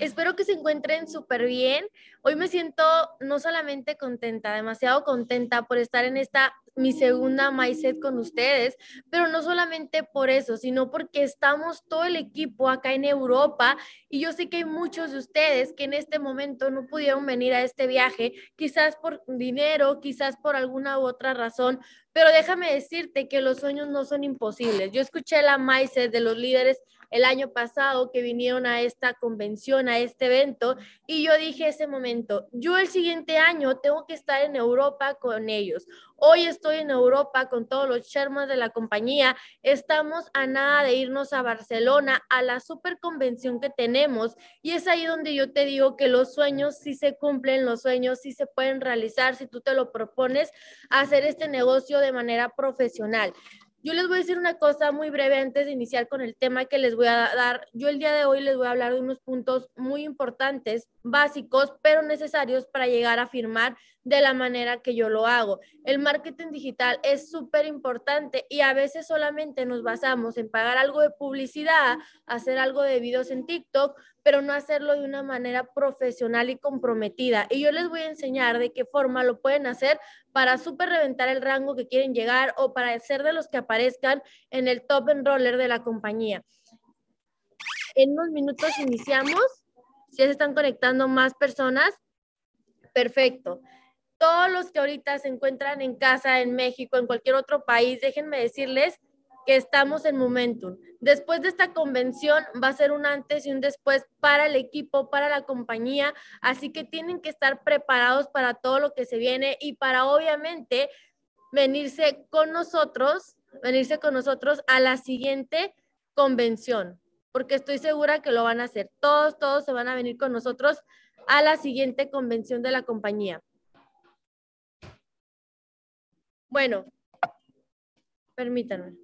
Espero que se encuentren súper bien. Hoy me siento no solamente contenta, demasiado contenta por estar en esta mi segunda MySet con ustedes, pero no solamente por eso, sino porque estamos todo el equipo acá en Europa y yo sé que hay muchos de ustedes que en este momento no pudieron venir a este viaje, quizás por dinero, quizás por alguna u otra razón, pero déjame decirte que los sueños no son imposibles. Yo escuché la MySet de los líderes el año pasado que vinieron a esta convención, a este evento, y yo dije ese momento, yo el siguiente año tengo que estar en Europa con ellos. Hoy estoy en Europa con todos los Sherman de la compañía. Estamos a nada de irnos a Barcelona a la super convención que tenemos y es ahí donde yo te digo que los sueños sí se cumplen, los sueños sí se pueden realizar si tú te lo propones hacer este negocio de manera profesional. Yo les voy a decir una cosa muy breve antes de iniciar con el tema que les voy a dar. Yo el día de hoy les voy a hablar de unos puntos muy importantes, básicos, pero necesarios para llegar a firmar de la manera que yo lo hago. El marketing digital es súper importante y a veces solamente nos basamos en pagar algo de publicidad, hacer algo de videos en TikTok, pero no hacerlo de una manera profesional y comprometida. Y yo les voy a enseñar de qué forma lo pueden hacer para súper reventar el rango que quieren llegar o para ser de los que aparezcan en el top enroller de la compañía. En unos minutos iniciamos. Si se están conectando más personas, perfecto todos los que ahorita se encuentran en casa, en México, en cualquier otro país, déjenme decirles que estamos en momentum. Después de esta convención va a ser un antes y un después para el equipo, para la compañía, así que tienen que estar preparados para todo lo que se viene y para obviamente venirse con nosotros, venirse con nosotros a la siguiente convención, porque estoy segura que lo van a hacer. Todos, todos se van a venir con nosotros a la siguiente convención de la compañía. Bueno, permítanme.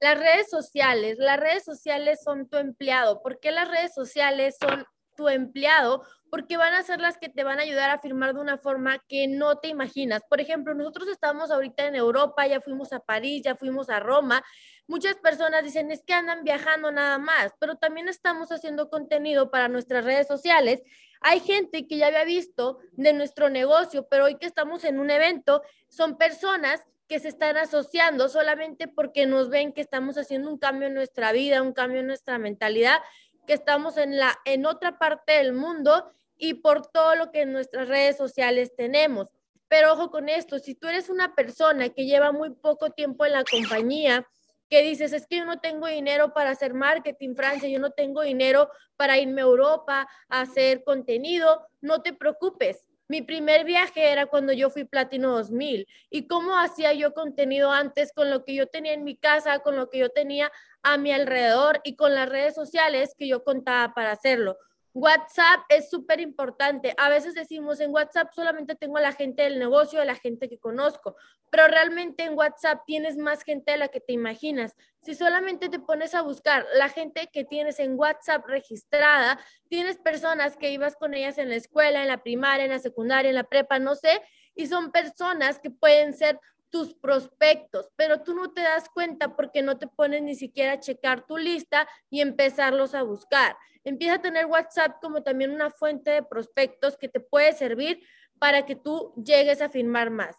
Las redes sociales, las redes sociales son tu empleado. ¿Por qué las redes sociales son tu empleado? Porque van a ser las que te van a ayudar a firmar de una forma que no te imaginas. Por ejemplo, nosotros estamos ahorita en Europa, ya fuimos a París, ya fuimos a Roma. Muchas personas dicen, es que andan viajando nada más, pero también estamos haciendo contenido para nuestras redes sociales. Hay gente que ya había visto de nuestro negocio, pero hoy que estamos en un evento, son personas que se están asociando solamente porque nos ven que estamos haciendo un cambio en nuestra vida, un cambio en nuestra mentalidad, que estamos en la en otra parte del mundo y por todo lo que en nuestras redes sociales tenemos. Pero ojo con esto, si tú eres una persona que lleva muy poco tiempo en la compañía, que dices, es que yo no tengo dinero para hacer marketing, Francia, yo no tengo dinero para irme a Europa a hacer contenido, no te preocupes. Mi primer viaje era cuando yo fui Platino 2000. ¿Y cómo hacía yo contenido antes con lo que yo tenía en mi casa, con lo que yo tenía a mi alrededor y con las redes sociales que yo contaba para hacerlo? WhatsApp es súper importante. A veces decimos, en WhatsApp solamente tengo a la gente del negocio, a la gente que conozco, pero realmente en WhatsApp tienes más gente de la que te imaginas. Si solamente te pones a buscar la gente que tienes en WhatsApp registrada, tienes personas que ibas con ellas en la escuela, en la primaria, en la secundaria, en la prepa, no sé, y son personas que pueden ser tus prospectos, pero tú no te das cuenta porque no te pones ni siquiera a checar tu lista y empezarlos a buscar. Empieza a tener WhatsApp como también una fuente de prospectos que te puede servir para que tú llegues a firmar más.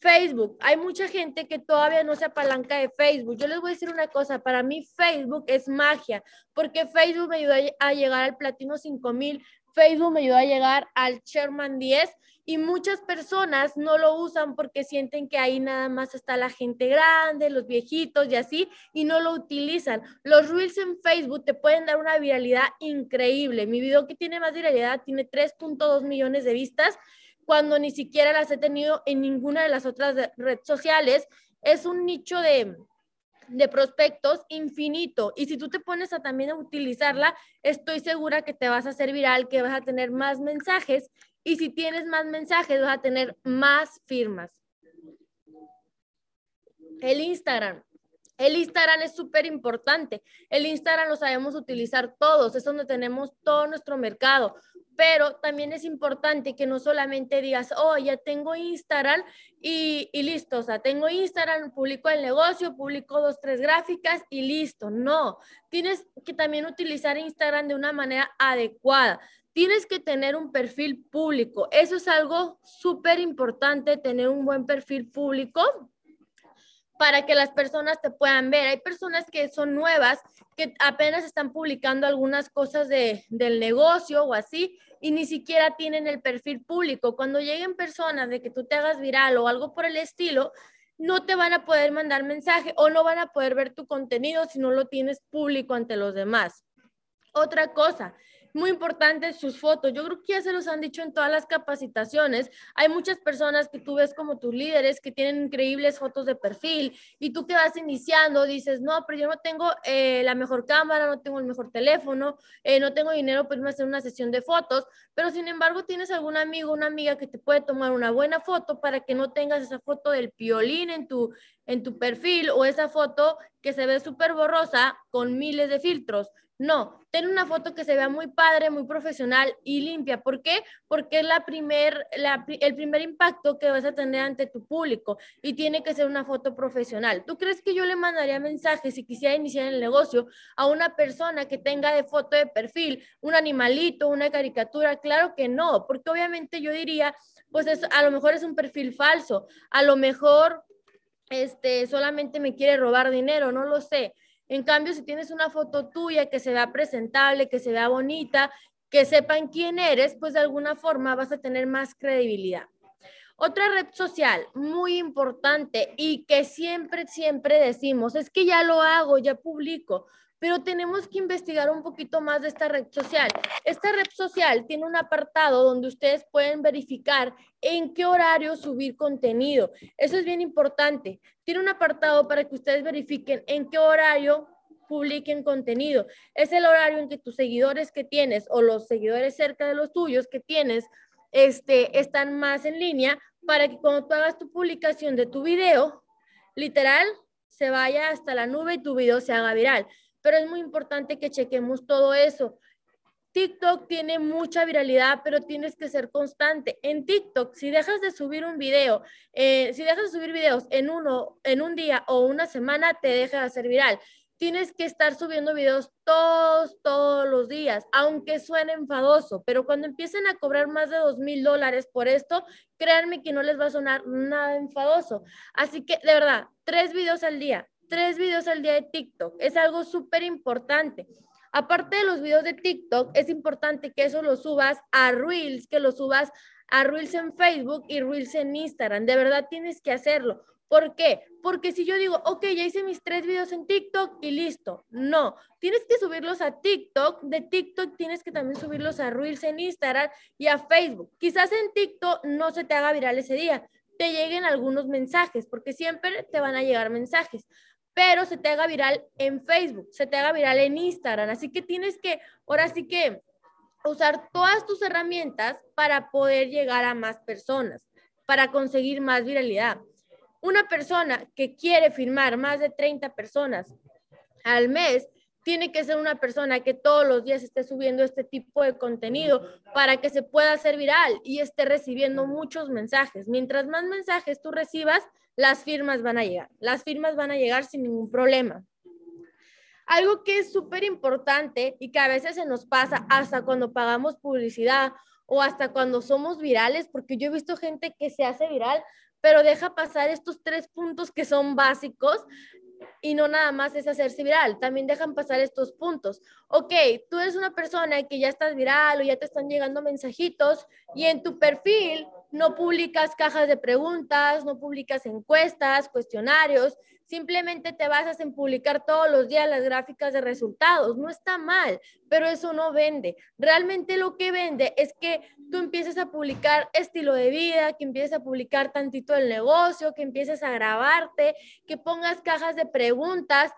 Facebook, hay mucha gente que todavía no se apalanca de Facebook. Yo les voy a decir una cosa, para mí Facebook es magia, porque Facebook me ayudó a llegar al Platino 5000, Facebook me ayudó a llegar al Sherman 10 y muchas personas no lo usan porque sienten que ahí nada más está la gente grande, los viejitos y así, y no lo utilizan. Los reels en Facebook te pueden dar una viralidad increíble. Mi video que tiene más viralidad tiene 3.2 millones de vistas cuando ni siquiera las he tenido en ninguna de las otras redes sociales. Es un nicho de, de prospectos infinito. Y si tú te pones a también a utilizarla, estoy segura que te vas a hacer viral, que vas a tener más mensajes y si tienes más mensajes, vas a tener más firmas. El Instagram. El Instagram es súper importante. El Instagram lo sabemos utilizar todos. Es donde tenemos todo nuestro mercado. pero también es importante que no solamente digas, oh, ya tengo Instagram y, listo, o sea, tengo Instagram, publico el negocio, publico dos, tres gráficas y listo. No, tienes que también utilizar Instagram de una manera adecuada. Tienes que tener un perfil público. Eso es algo súper importante, tener un buen perfil público para que las personas te puedan ver. Hay personas que son nuevas, que apenas están publicando algunas cosas de, del negocio o así, y ni siquiera tienen el perfil público. Cuando lleguen personas de que tú te hagas viral o algo por el estilo, no te van a poder mandar mensaje o no van a poder ver tu contenido si no lo tienes público ante los demás. Otra cosa, muy importante sus fotos. Yo creo que ya se los han dicho en todas las capacitaciones. Hay muchas personas que tú ves como tus líderes que tienen increíbles fotos de perfil y tú que vas iniciando dices, no, pero yo no tengo eh, la mejor cámara, no tengo el mejor teléfono, eh, no tengo dinero para irme a hacer una sesión de fotos, pero sin embargo tienes algún amigo, una amiga que te puede tomar una buena foto para que no tengas esa foto del piolín en tu, en tu perfil o esa foto que se ve súper borrosa con miles de filtros. No, ten una foto que se vea muy padre, muy profesional y limpia. ¿Por qué? Porque es la primer, el primer impacto que vas a tener ante tu público y tiene que ser una foto profesional. ¿Tú crees que yo le mandaría mensajes si quisiera iniciar el negocio a una persona que tenga de foto de perfil un animalito, una caricatura? Claro que no, porque obviamente yo diría, pues a lo mejor es un perfil falso, a lo mejor este, solamente me quiere robar dinero, no lo sé. En cambio, si tienes una foto tuya que se vea presentable, que se vea bonita, que sepan quién eres, pues de alguna forma vas a tener más credibilidad. Otra red social muy importante y que siempre, siempre decimos, es que ya lo hago, ya publico pero tenemos que investigar un poquito más de esta red social. Esta red social tiene un apartado donde ustedes pueden verificar en qué horario subir contenido. Eso es bien importante. Tiene un apartado para que ustedes verifiquen en qué horario publiquen contenido. Es el horario en que tus seguidores que tienes o los seguidores cerca de los tuyos que tienes este, están más en línea para que cuando tú hagas tu publicación de tu video, literal, se vaya hasta la nube y tu video se haga viral pero es muy importante que chequemos todo eso. TikTok tiene mucha viralidad, pero tienes que ser constante. En TikTok, si dejas de subir un video, eh, si dejas de subir videos en uno, en un día o una semana, te deja de hacer viral. Tienes que estar subiendo videos todos, todos los días, aunque suene enfadoso, pero cuando empiecen a cobrar más de dos mil dólares por esto, créanme que no les va a sonar nada enfadoso. Así que, de verdad, tres videos al día, tres videos al día de TikTok. Es algo súper importante. Aparte de los videos de TikTok, es importante que eso lo subas a Reels, que lo subas a Reels en Facebook y Reels en Instagram. De verdad tienes que hacerlo. ¿Por qué? Porque si yo digo, ok, ya hice mis tres videos en TikTok y listo. No, tienes que subirlos a TikTok. De TikTok tienes que también subirlos a Reels en Instagram y a Facebook. Quizás en TikTok no se te haga viral ese día, te lleguen algunos mensajes, porque siempre te van a llegar mensajes pero se te haga viral en Facebook, se te haga viral en Instagram. Así que tienes que, ahora sí que, usar todas tus herramientas para poder llegar a más personas, para conseguir más viralidad. Una persona que quiere firmar más de 30 personas al mes, tiene que ser una persona que todos los días esté subiendo este tipo de contenido para que se pueda hacer viral y esté recibiendo muchos mensajes. Mientras más mensajes tú recibas, las firmas van a llegar. Las firmas van a llegar sin ningún problema. Algo que es súper importante y que a veces se nos pasa hasta cuando pagamos publicidad o hasta cuando somos virales, porque yo he visto gente que se hace viral, pero deja pasar estos tres puntos que son básicos y no nada más es hacerse viral, también dejan pasar estos puntos. Ok, tú eres una persona que ya estás viral o ya te están llegando mensajitos y en tu perfil no publicas cajas de preguntas, no publicas encuestas, cuestionarios, simplemente te basas en publicar todos los días las gráficas de resultados. No está mal, pero eso no vende. Realmente lo que vende es que tú empieces a publicar estilo de vida, que empieces a publicar tantito del negocio, que empieces a grabarte, que pongas cajas de preguntas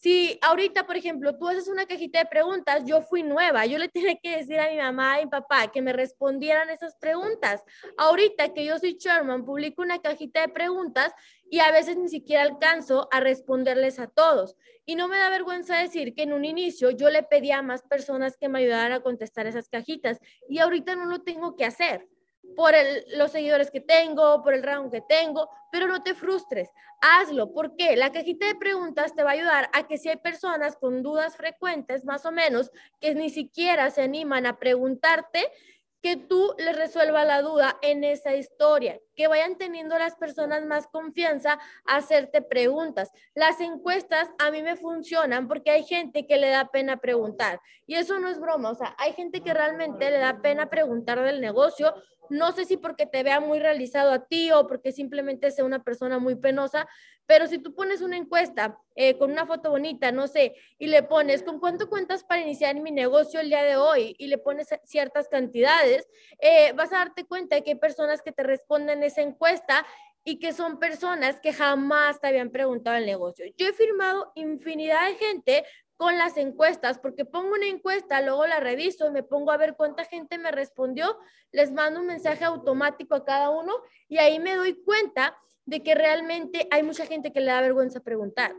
si ahorita, por ejemplo, tú haces una cajita de preguntas, yo fui nueva, yo le tenía que decir a mi mamá y papá que me respondieran esas preguntas. Ahorita que yo soy Sherman, publico una cajita de preguntas y a veces ni siquiera alcanzo a responderles a todos. Y no me da vergüenza decir que en un inicio yo le pedía a más personas que me ayudaran a contestar esas cajitas y ahorita no lo tengo que hacer por los seguidores que tengo, por el rango que tengo, pero no te frustres, hazlo. porque La cajita de preguntas te va a ayudar a que si hay personas con dudas frecuentes, más o menos, que ni siquiera se animan a preguntarte, que tú les resuelvas la duda en esa historia, que vayan teniendo las personas más confianza a hacerte preguntas. Las encuestas a mí me funcionan porque hay gente que le da pena preguntar y eso no es broma, o sea, hay gente que realmente le da pena preguntar del negocio no sé si porque te vea muy realizado a ti o porque simplemente sea una persona muy penosa, pero si tú pones una encuesta eh, con una foto bonita, no sé, y le pones, ¿con cuánto cuentas para iniciar mi negocio el día de hoy? Y le pones ciertas cantidades, eh, vas a darte cuenta de que hay personas que te responden esa encuesta y que son personas que jamás te habían preguntado el negocio. Yo he firmado infinidad de gente con las encuestas, porque pongo una encuesta, luego la reviso y me pongo a ver cuánta gente me respondió, les mando un mensaje automático a cada uno y ahí me doy cuenta de que realmente hay mucha gente que le da vergüenza preguntar.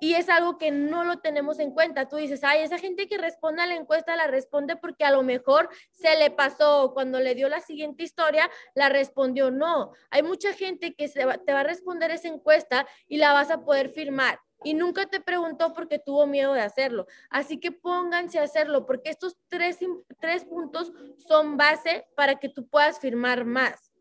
Y es algo que no lo tenemos en cuenta. Tú dices, ay, esa gente que responde a la encuesta la responde porque a lo mejor se le pasó cuando le dio la siguiente historia, la respondió. No, hay mucha gente que se te va a responder esa encuesta y la vas a poder firmar y nunca te preguntó porque tuvo miedo de hacerlo. Así que pónganse a hacerlo porque estos tres, tres puntos son base para que tú puedas firmar más.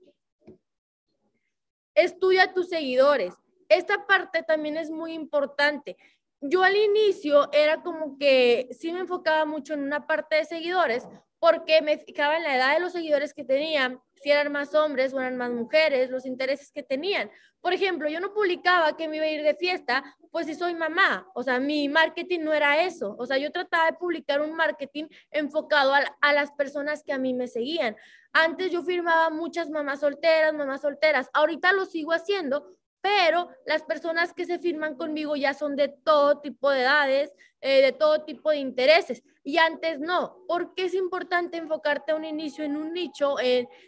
Estudia tus seguidores. Esta parte también es muy importante. Yo al inicio era como que sí me enfocaba mucho en una parte de seguidores porque me fijaba en la edad de los seguidores que tenían, si eran más hombres o eran más mujeres, los intereses que tenían. Por ejemplo, yo no publicaba que me iba a ir de fiesta, pues si soy mamá, o sea, mi marketing no era eso, o sea, yo trataba de publicar un marketing enfocado a, a las personas que a mí me seguían. Antes yo firmaba muchas mamás solteras, mamás solteras, ahorita lo sigo haciendo, pero las personas que se firman conmigo ya son de todo tipo de edades, eh, de todo tipo de intereses. Y antes no. porque es importante enfocarte a un inicio en un nicho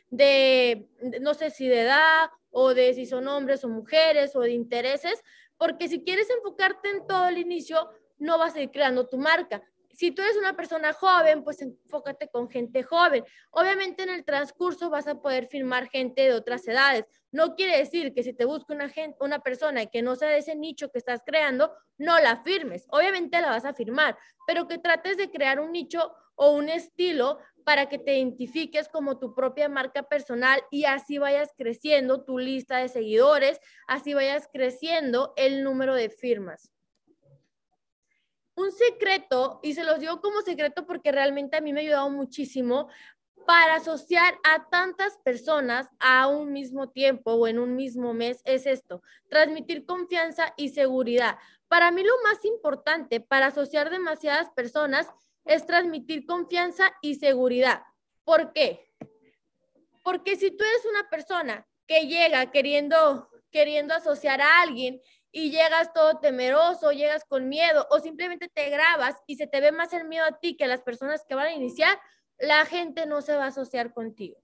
de, no sé si de edad o de si son hombres o mujeres o de intereses? Porque si quieres enfocarte en todo el inicio, no vas a ir creando tu marca si tú eres una persona joven, pues enfócate con gente joven. Obviamente en el transcurso vas a poder firmar gente de otras edades. No quiere decir que si te busca una, gente, una persona que no sea de ese nicho que estás creando, no la firmes. Obviamente la vas a firmar, pero que trates de crear un nicho o un estilo para que te identifiques como tu propia marca personal y así vayas creciendo tu lista de seguidores, así vayas creciendo el número de firmas un secreto, y se los digo como secreto porque realmente a mí me ha ayudado muchísimo para asociar a tantas personas a un mismo tiempo o en un mismo mes, es esto, transmitir confianza y seguridad. Para mí lo más importante para asociar demasiadas personas es transmitir confianza y seguridad. ¿Por qué? Porque si tú eres una persona que llega queriendo, queriendo asociar a alguien y llegas todo temeroso, llegas con miedo o simplemente te grabas y se te ve más el miedo a ti que a las personas que van a iniciar, la gente no se va a asociar contigo.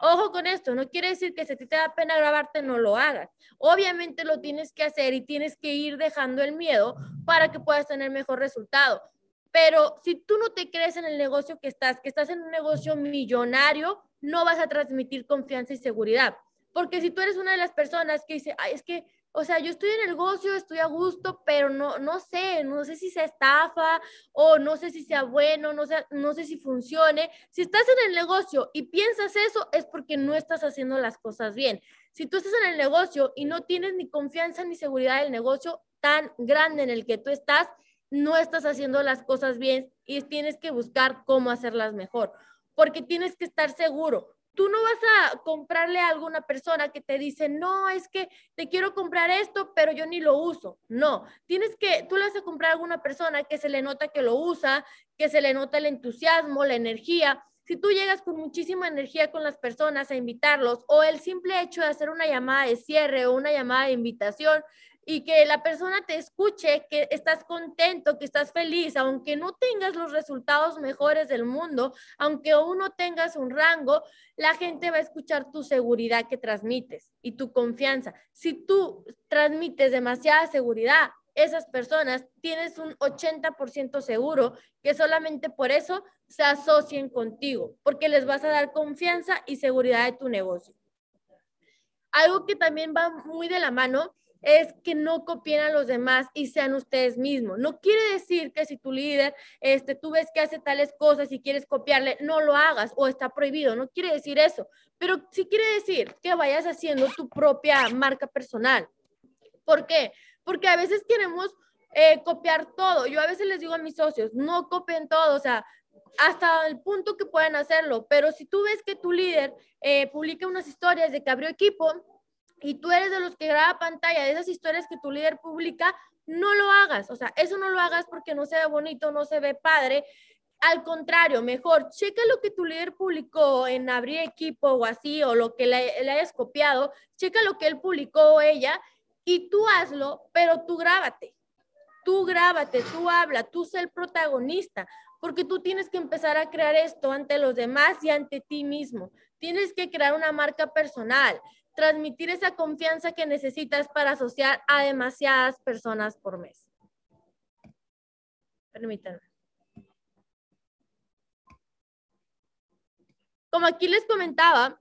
Ojo con esto, no quiere decir que si te da pena grabarte, no lo hagas. Obviamente lo tienes que hacer y tienes que ir dejando el miedo para que puedas tener mejor resultado. Pero si tú no te crees en el negocio que estás, que estás en un negocio millonario, no vas a transmitir confianza y seguridad. Porque si tú eres una de las personas que dice, ay, es que o sea, yo estoy en el negocio, estoy a gusto, pero no, no sé, no sé si se estafa o no sé si sea bueno, no sé, no sé si funcione. Si estás en el negocio y piensas eso, es porque no estás haciendo las cosas bien. Si tú estás en el negocio y no tienes ni confianza ni seguridad del negocio tan grande en el que tú estás, no estás haciendo las cosas bien y tienes que buscar cómo hacerlas mejor, porque tienes que estar seguro tú no vas a comprarle a alguna persona que te dice, no, es que te quiero comprar esto, pero yo ni lo uso. No, tienes que, tú le vas a comprar a alguna persona que se le nota que lo usa, que se le nota el entusiasmo, la energía. Si tú llegas con muchísima energía con las personas a invitarlos o el simple hecho de hacer una llamada de cierre o una llamada de invitación, y que la persona te escuche, que estás contento, que estás feliz, aunque no tengas los resultados mejores del mundo, aunque aún no tengas un rango, la gente va a escuchar tu seguridad que transmites y tu confianza. Si tú transmites demasiada seguridad, esas personas tienes un 80% seguro que solamente por eso se asocien contigo, porque les vas a dar confianza y seguridad de tu negocio. Algo que también va muy de la mano es que no copien a los demás y sean ustedes mismos. No quiere decir que si tu líder, este, tú ves que hace tales cosas y quieres copiarle, no lo hagas o está prohibido. No quiere decir eso, pero sí quiere decir que vayas haciendo tu propia marca personal. ¿Por qué? Porque a veces queremos eh, copiar todo. Yo a veces les digo a mis socios, no copien todo, o sea, hasta el punto que pueden hacerlo, pero si tú ves que tu líder eh, publica unas historias de que abrió equipo, y tú eres de los que graba pantalla de esas historias que tu líder publica, no lo hagas. O sea, eso no lo hagas porque no se ve bonito, no se ve padre. Al contrario, mejor, checa lo que tu líder publicó en abrir equipo o así, o lo que le, le hayas copiado, checa lo que él publicó o ella y tú hazlo, pero tú grábate. Tú grábate, tú habla, tú sé el protagonista, porque tú tienes que empezar a crear esto ante los demás y ante ti mismo. Tienes que crear una marca personal transmitir esa confianza que necesitas para asociar a demasiadas personas por mes. Permítanme. Como aquí les comentaba,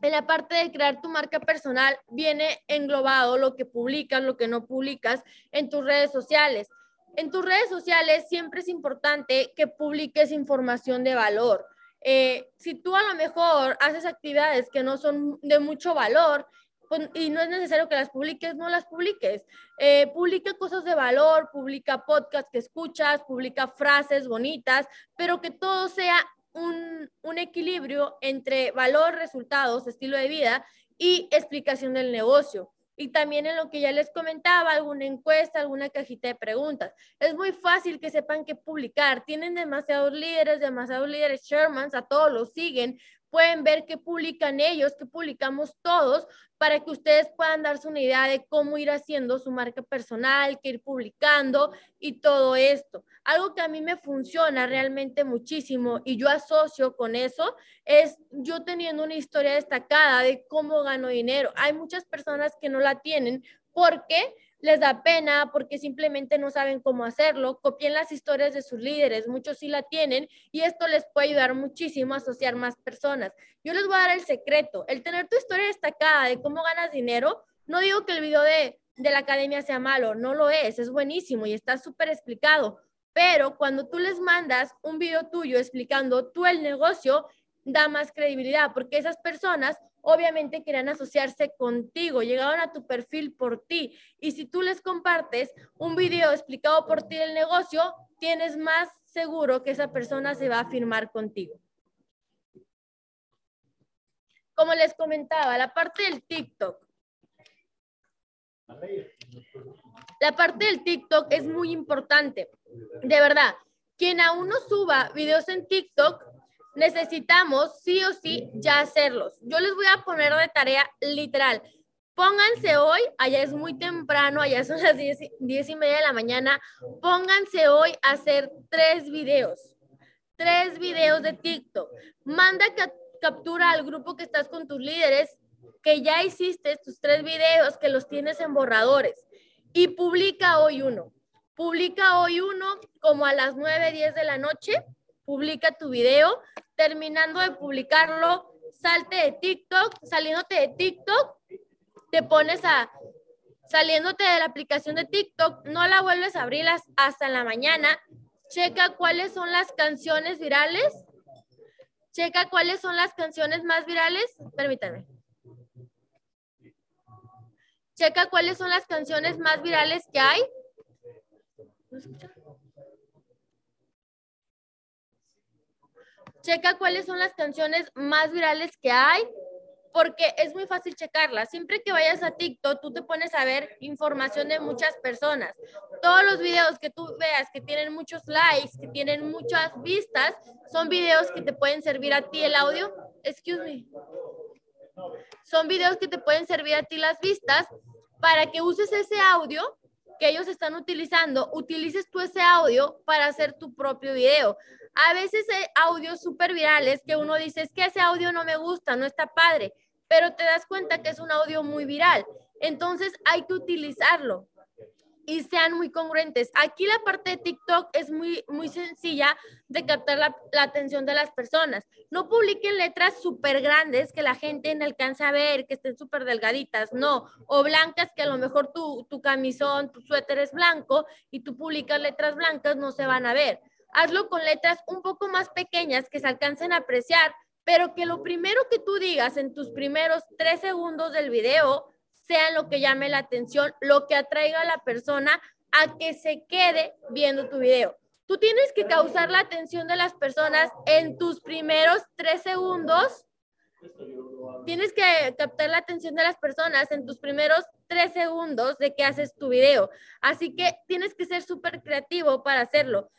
en la parte de crear tu marca personal viene englobado lo que publicas, lo que no publicas en tus redes sociales. En tus redes sociales siempre es importante que publiques información de valor. Eh, si tú a lo mejor haces actividades que no son de mucho valor pues, y no es necesario que las publiques, no las publiques. Eh, publica cosas de valor, publica podcasts que escuchas, publica frases bonitas, pero que todo sea un, un equilibrio entre valor, resultados, estilo de vida y explicación del negocio y también en lo que ya les comentaba, alguna encuesta, alguna cajita de preguntas. Es muy fácil que sepan qué publicar. Tienen demasiados líderes, demasiados líderes Shermans, a todos los siguen. Pueden ver qué publican ellos, qué publicamos todos, para que ustedes puedan darse una idea de cómo ir haciendo su marca personal, qué ir publicando y todo esto. Algo que a mí me funciona realmente muchísimo y yo asocio con eso es yo teniendo una historia destacada de cómo gano dinero. Hay muchas personas que no la tienen porque les da pena porque simplemente no saben cómo hacerlo, copien las historias de sus líderes, muchos sí la tienen y esto les puede ayudar muchísimo a asociar más personas. Yo les voy a dar el secreto, el tener tu historia destacada de cómo ganas dinero, no digo que el video de, de la academia sea malo, no lo es, es buenísimo y está súper explicado, pero cuando tú les mandas un video tuyo explicando tú el negocio, da más credibilidad porque esas personas obviamente querían asociarse contigo, llegaron a tu perfil por ti. Y si tú les compartes un video explicado por ti el negocio, tienes más seguro que esa persona se va a firmar contigo. Como les comentaba, la parte del TikTok. La parte del TikTok es muy importante. De verdad, quien aún no suba videos en TikTok, necesitamos sí o sí ya hacerlos. Yo les voy a poner de tarea literal. Pónganse hoy, allá es muy temprano, allá son las diez, y media de la mañana, pónganse hoy a hacer tres videos, tres videos de TikTok. Manda captura al grupo que estás con tus líderes, que ya hiciste tus tres videos, que los tienes en borradores y publica hoy uno. Publica hoy uno como a las 9, 10 de la noche publica tu video, terminando de publicarlo, salte de TikTok, saliéndote de TikTok, te pones a, saliéndote de la aplicación de TikTok, no la vuelves a abrir hasta la mañana, checa cuáles son las canciones virales, checa cuáles son las canciones más virales, permítame. Checa cuáles son las canciones más virales que hay. ¿No checa cuáles son las canciones más virales que hay, porque es muy fácil checarlas. Siempre que vayas a TikTok, tú te pones a ver información de muchas personas. Todos los videos que tú veas que tienen muchos likes, que tienen muchas vistas, son videos que te pueden servir a ti el audio. Excuse me. Son videos que te pueden servir a ti las vistas para que uses ese audio que ellos están utilizando, utilices tú ese audio para hacer tu propio video. A veces hay audios súper virales que uno dice, es que ese audio no me gusta, no está padre, pero te das cuenta que es un audio muy viral. Entonces hay que utilizarlo y sean muy congruentes. Aquí la parte de TikTok es muy, muy sencilla de captar la, atención de las personas. No publiquen letras súper grandes que la gente no alcance a ver, que estén súper delgaditas, no. O blancas que a lo mejor tu, tu camisón, tu suéter es blanco y tú publicas letras blancas, no se van a ver. Hazlo con letras un poco más pequeñas que se alcancen a apreciar, pero que lo primero que tú digas en tus primeros tres segundos del video sea lo que llame la atención, lo que atraiga a la persona a que se quede viendo tu video. Tú tienes que causar la atención de las personas en tus primeros tres segundos. Tienes que captar la atención de las personas en tus primeros tres segundos de que haces tu video. Así que tienes que ser súper creativo para hacerlo.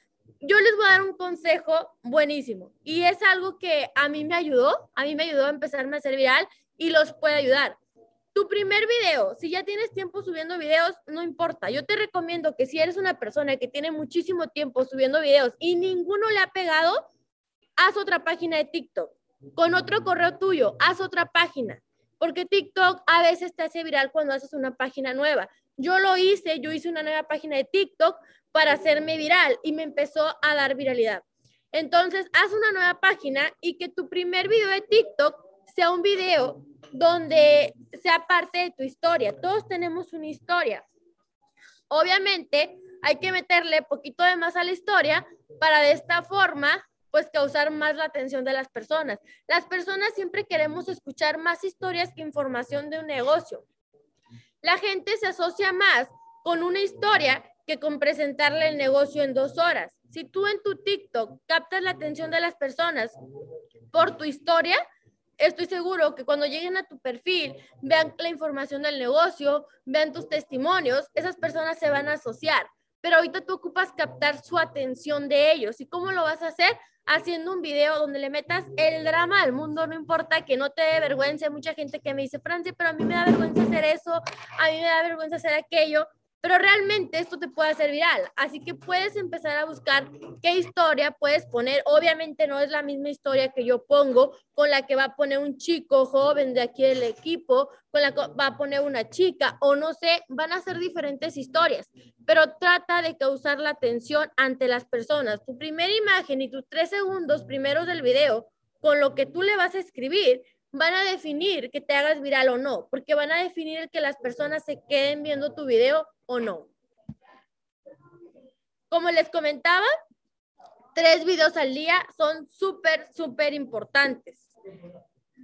Yo les voy a dar un consejo buenísimo y es algo que a mí me ayudó, a mí me ayudó a empezarme a hacer viral y los puede ayudar. Tu primer video, si ya tienes tiempo subiendo videos, no importa. Yo te recomiendo que si eres una persona que tiene muchísimo tiempo subiendo videos y ninguno le ha pegado, haz otra página de TikTok. Con otro correo tuyo, haz otra página. Porque TikTok a veces te hace viral cuando haces una página nueva. Yo lo hice, yo hice una nueva página de TikTok para hacerme viral y me empezó a dar viralidad. Entonces, haz una nueva página y que tu primer video de TikTok sea un video donde sea parte de tu historia. Todos tenemos una historia. Obviamente, hay que meterle poquito de más a la historia para de esta forma, pues causar más la atención de las personas. Las personas siempre queremos escuchar más historias que información de un negocio. La gente se asocia más con una historia que con presentarle el negocio en dos horas. Si tú en tu TikTok captas la atención de las personas por tu historia, estoy seguro que cuando lleguen a tu perfil, vean la información del negocio, vean tus testimonios, esas personas se van a asociar. Pero ahorita tú ocupas captar su atención de ellos. ¿Y cómo lo vas a hacer? Haciendo un video donde le metas el drama al mundo, no importa que no te dé vergüenza. Hay mucha gente que me dice, Francia, pero a mí me da vergüenza hacer eso, a mí me da vergüenza hacer aquello pero realmente esto te puede hacer viral. Así que puedes empezar a buscar qué historia puedes poner. Obviamente no es la misma historia que yo pongo con la que va a poner un chico joven de aquí del equipo, con la que va a poner una chica o no sé, van a ser diferentes historias, pero trata de causar la atención ante las personas. Tu primera imagen y tus tres segundos primeros del video con lo que tú le vas a escribir van a definir que te hagas viral o no, porque van a definir el que las personas se queden viendo tu video o no. Como les comentaba, tres videos al día son súper, súper importantes.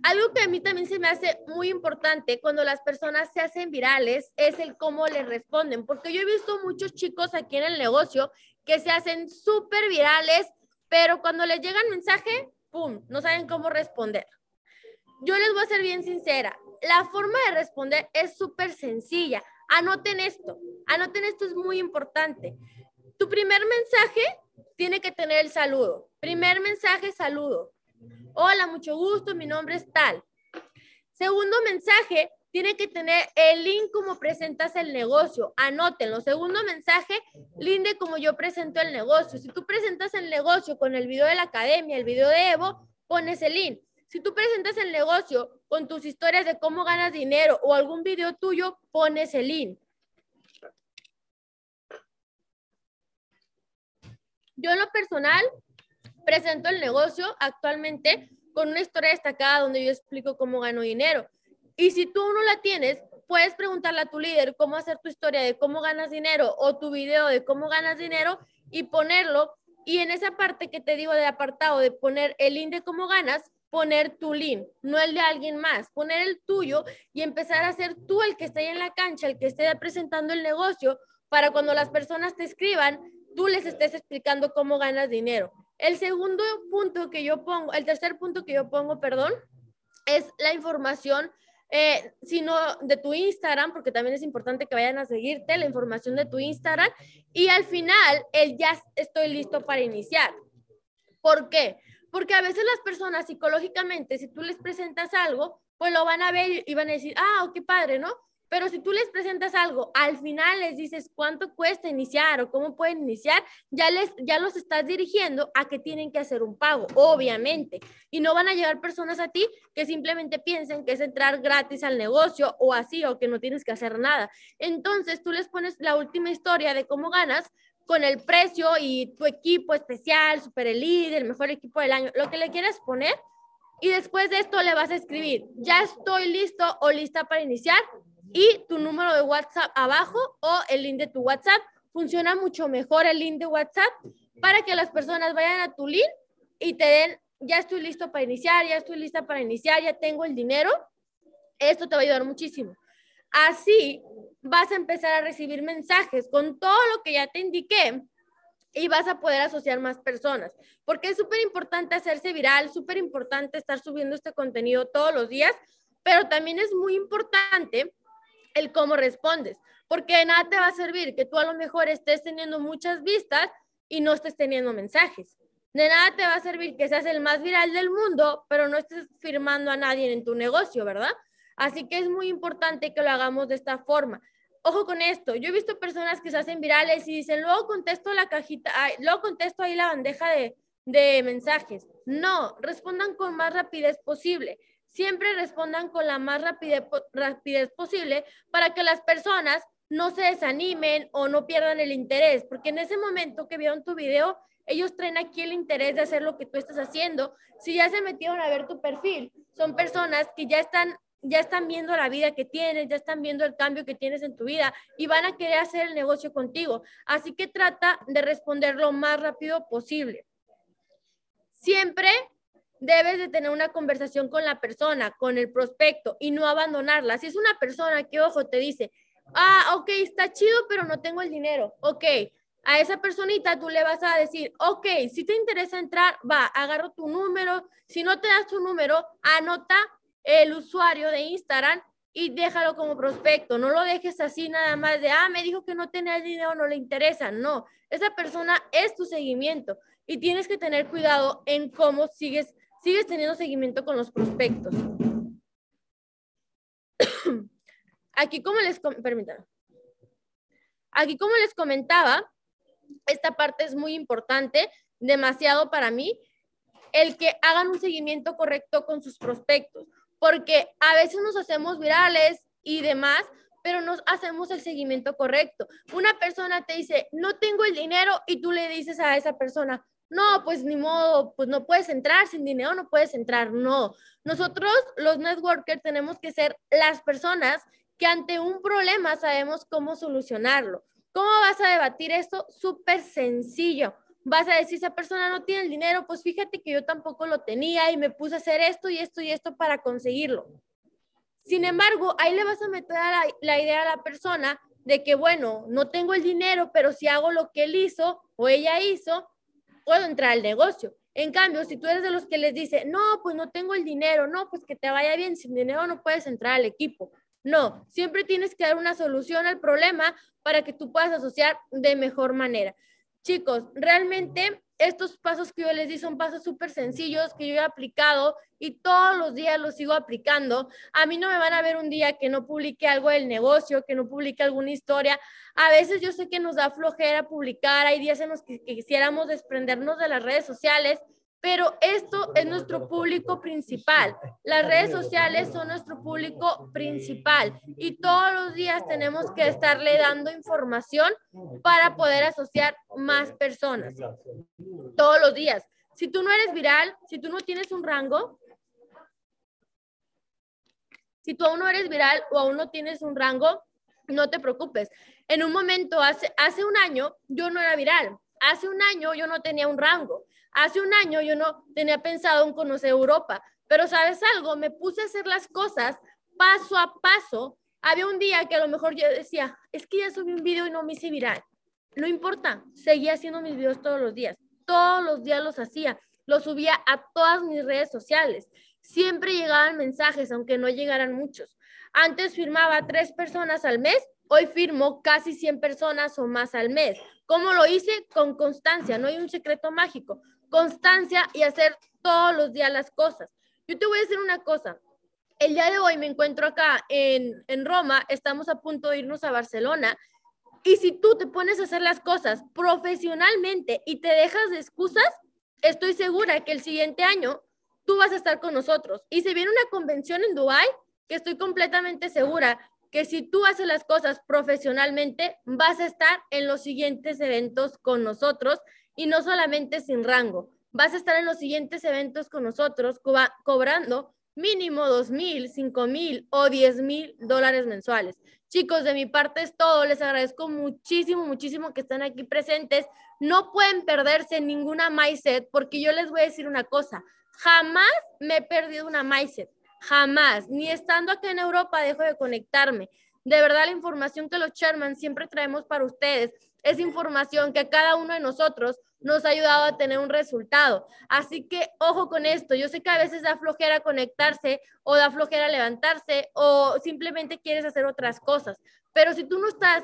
Algo que a mí también se me hace muy importante cuando las personas se hacen virales es el cómo les responden, porque yo he visto muchos chicos aquí en el negocio que se hacen súper virales, pero cuando les llega el mensaje, ¡pum!, no saben cómo responder. Yo les voy a ser bien sincera, la forma de responder es súper sencilla. Anoten esto, anoten esto es muy importante. Tu primer mensaje tiene que tener el saludo. Primer mensaje, saludo. Hola, mucho gusto, mi nombre es tal. Segundo mensaje, tiene que tener el link como presentas el negocio. Anótenlo. Segundo mensaje, linde como yo presento el negocio. Si tú presentas el negocio con el video de la academia, el video de Evo, pones el link. Si tú presentas el negocio con tus historias de cómo ganas dinero o algún video tuyo, pones el link. Yo en lo personal presento el negocio actualmente con una historia destacada donde yo explico cómo gano dinero. Y si tú no la tienes, puedes preguntarle a tu líder cómo hacer tu historia de cómo ganas dinero o tu video de cómo ganas dinero y ponerlo. Y en esa parte que te digo de apartado de poner el link de cómo ganas, poner tu link, no el de alguien más, poner el tuyo y empezar a ser tú el que esté ahí en la cancha, el que esté presentando el negocio, para cuando las personas te escriban, tú les estés explicando cómo ganas dinero. El segundo punto que yo pongo, el tercer punto que yo pongo, perdón, es la información, eh, sino de tu Instagram, porque también es importante que vayan a seguirte, la información de tu Instagram, y al final, el ya estoy listo para iniciar. ¿Por qué? Porque a veces las personas psicológicamente, si tú les presentas algo, pues lo van a ver y van a decir, ah, qué padre, ¿no? Pero si tú les presentas algo, al final les dices cuánto cuesta iniciar o cómo pueden iniciar, ya, les, ya los estás dirigiendo a que tienen que hacer un pago, obviamente. Y no van a llegar personas a ti que simplemente piensen que es entrar gratis al negocio o así, o que no tienes que hacer nada. Entonces tú les pones la última historia de cómo ganas con el precio y tu equipo especial, super elite, el mejor equipo del año, lo que le quieras poner. Y después de esto le vas a escribir, ya estoy listo o lista para iniciar y tu número de WhatsApp abajo o el link de tu WhatsApp. Funciona mucho mejor el link de WhatsApp para que las personas vayan a tu link y te den, ya estoy listo para iniciar, ya estoy lista para iniciar, ya tengo el dinero. Esto te va a ayudar muchísimo. Así vas a empezar a recibir mensajes con todo lo que ya te indiqué y vas a poder asociar más personas. Porque es súper importante hacerse viral, súper importante estar subiendo este contenido todos los días, pero también es muy importante el cómo respondes, porque de nada te va a servir que tú a lo mejor estés teniendo muchas vistas y no estés teniendo mensajes. De nada te va a servir que seas el más viral del mundo, pero no estés firmando a nadie en tu negocio, ¿verdad? Así que es muy importante que lo hagamos de esta forma. Ojo con esto, yo he visto personas que se hacen virales y dicen, luego contesto la cajita, luego contesto ahí la bandeja de, de mensajes. No, respondan con más rapidez posible siempre respondan con la más rapidez, posible para que las personas no se desanimen o no pierdan el interés, porque en ese momento que vieron tu video, ellos traen aquí el interés de hacer lo que tú estás haciendo. Si ya se metieron a ver tu perfil, son personas que ya están ya están viendo la vida que tienes, ya están viendo el cambio que tienes en tu vida y van a querer hacer el negocio contigo. Así que trata de responder lo más rápido posible. Siempre debes de tener una conversación con la persona, con el prospecto y no abandonarla. Si es una persona que, ojo, te dice, ah, ok, está chido, pero no tengo el dinero. Ok, a esa personita tú le vas a decir, ok, si te interesa entrar, va, agarro tu número. Si no te das tu número, anota el usuario de Instagram y déjalo como prospecto. No lo dejes así nada más de, ah, me dijo que no tenía dinero, no le interesa. No, esa persona es tu seguimiento y tienes que tener cuidado en cómo sigues sigues teniendo seguimiento con los prospectos. Aquí como les, Aquí como les comentaba, esta parte es muy importante, demasiado para mí, el que hagan un seguimiento correcto con sus prospectos, porque a veces nos hacemos virales y demás, pero no hacemos el seguimiento correcto. Una persona te dice, no tengo el dinero y tú le dices a esa persona, no, pues ni modo, pues no puedes entrar, sin dinero no puedes entrar, no. Nosotros, los networkers, tenemos que ser las personas que ante un problema sabemos cómo solucionarlo. ¿Cómo vas a debatir esto? Súper sencillo. Vas a decir, esa persona no tiene el dinero, pues fíjate que yo tampoco lo tenía y me puse a hacer esto y esto y esto para conseguirlo. Sin embargo, ahí le vas a meter la, la idea a la persona de que, bueno, no tengo el dinero, pero si hago lo que él hizo o ella hizo, puedo entrar al negocio. En cambio, si tú eres de los que les dice, no, pues no tengo el dinero, no, pues que te vaya bien, sin dinero no puedes entrar al equipo. No, siempre tienes que dar una solución al problema para que tú puedas asociar de mejor manera. Chicos, realmente estos pasos que yo les di son pasos súper sencillos que yo he aplicado y todos los días los sigo aplicando. A mí no me van a ver un día que no publique algo del negocio, que no publique alguna historia. A veces yo sé que nos da flojera publicar, hay días en los que, quisiéramos desprendernos de las redes sociales, pero esto es nuestro público principal. Las redes sociales son nuestro público principal y todos los días tenemos que estarle dando información para poder asociar más personas. Todos los días. Si tú no eres viral, si tú no tienes un rango, si tú aún no eres viral o aún no tienes un rango, no te preocupes. En un momento, hace, hace un año, yo no era viral. Hace un año yo no tenía un rango. Hace un año yo no tenía pensado en conocer Europa, pero sabes algo, me puse a hacer las cosas paso a paso. Había un día que a lo mejor yo decía, es que ya subí un video y no me hice viral. No importa, seguía haciendo mis videos todos los días. Todos los días los hacía. Los subía a todas mis redes sociales. Siempre llegaban mensajes, aunque no llegaran muchos. Antes firmaba tres personas al mes, hoy firmo casi 100 personas o más al mes. ¿Cómo lo hice? Con constancia, no hay un secreto mágico constancia y hacer todos los días las cosas. Yo te voy a decir una cosa, el día de hoy me encuentro acá en, en Roma, estamos a punto de irnos a Barcelona. Y si tú te pones a hacer las cosas profesionalmente y te dejas de excusas, estoy segura que el siguiente año tú vas a estar con nosotros. Y se viene una convención en Dubai que estoy completamente segura que si tú haces las cosas profesionalmente, vas a estar en los siguientes eventos con nosotros y no solamente sin rango. Vas a estar en los siguientes eventos con nosotros cobrando mínimo dos mil, cinco mil o diez mil dólares mensuales. Chicos, de mi parte es todo. Les agradezco muchísimo, muchísimo que estén aquí presentes. No pueden perderse ninguna MySet porque yo les voy a decir una cosa. Jamás me he perdido una MySet. Jamás. Ni estando aquí en Europa dejo de conectarme. De verdad, la información que los Sherman siempre traemos para ustedes es información que a cada uno de nosotros nos ha ayudado a tener un resultado. Así que ojo con esto. Yo sé que a veces da flojera conectarse o da flojera levantarse o simplemente quieres hacer otras cosas. Pero si tú no estás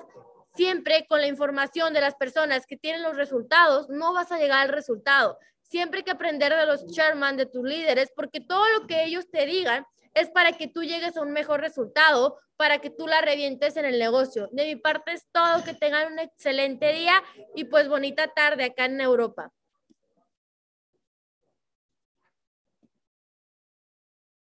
siempre con la información de las personas que tienen los resultados, no vas a llegar al resultado. Siempre hay que aprender de los chairman, de tus líderes, porque todo lo que ellos te digan es para que tú llegues a un mejor resultado, para que tú la revientes en el negocio. De mi parte es todo, que tengan un excelente día y pues bonita tarde acá en Europa.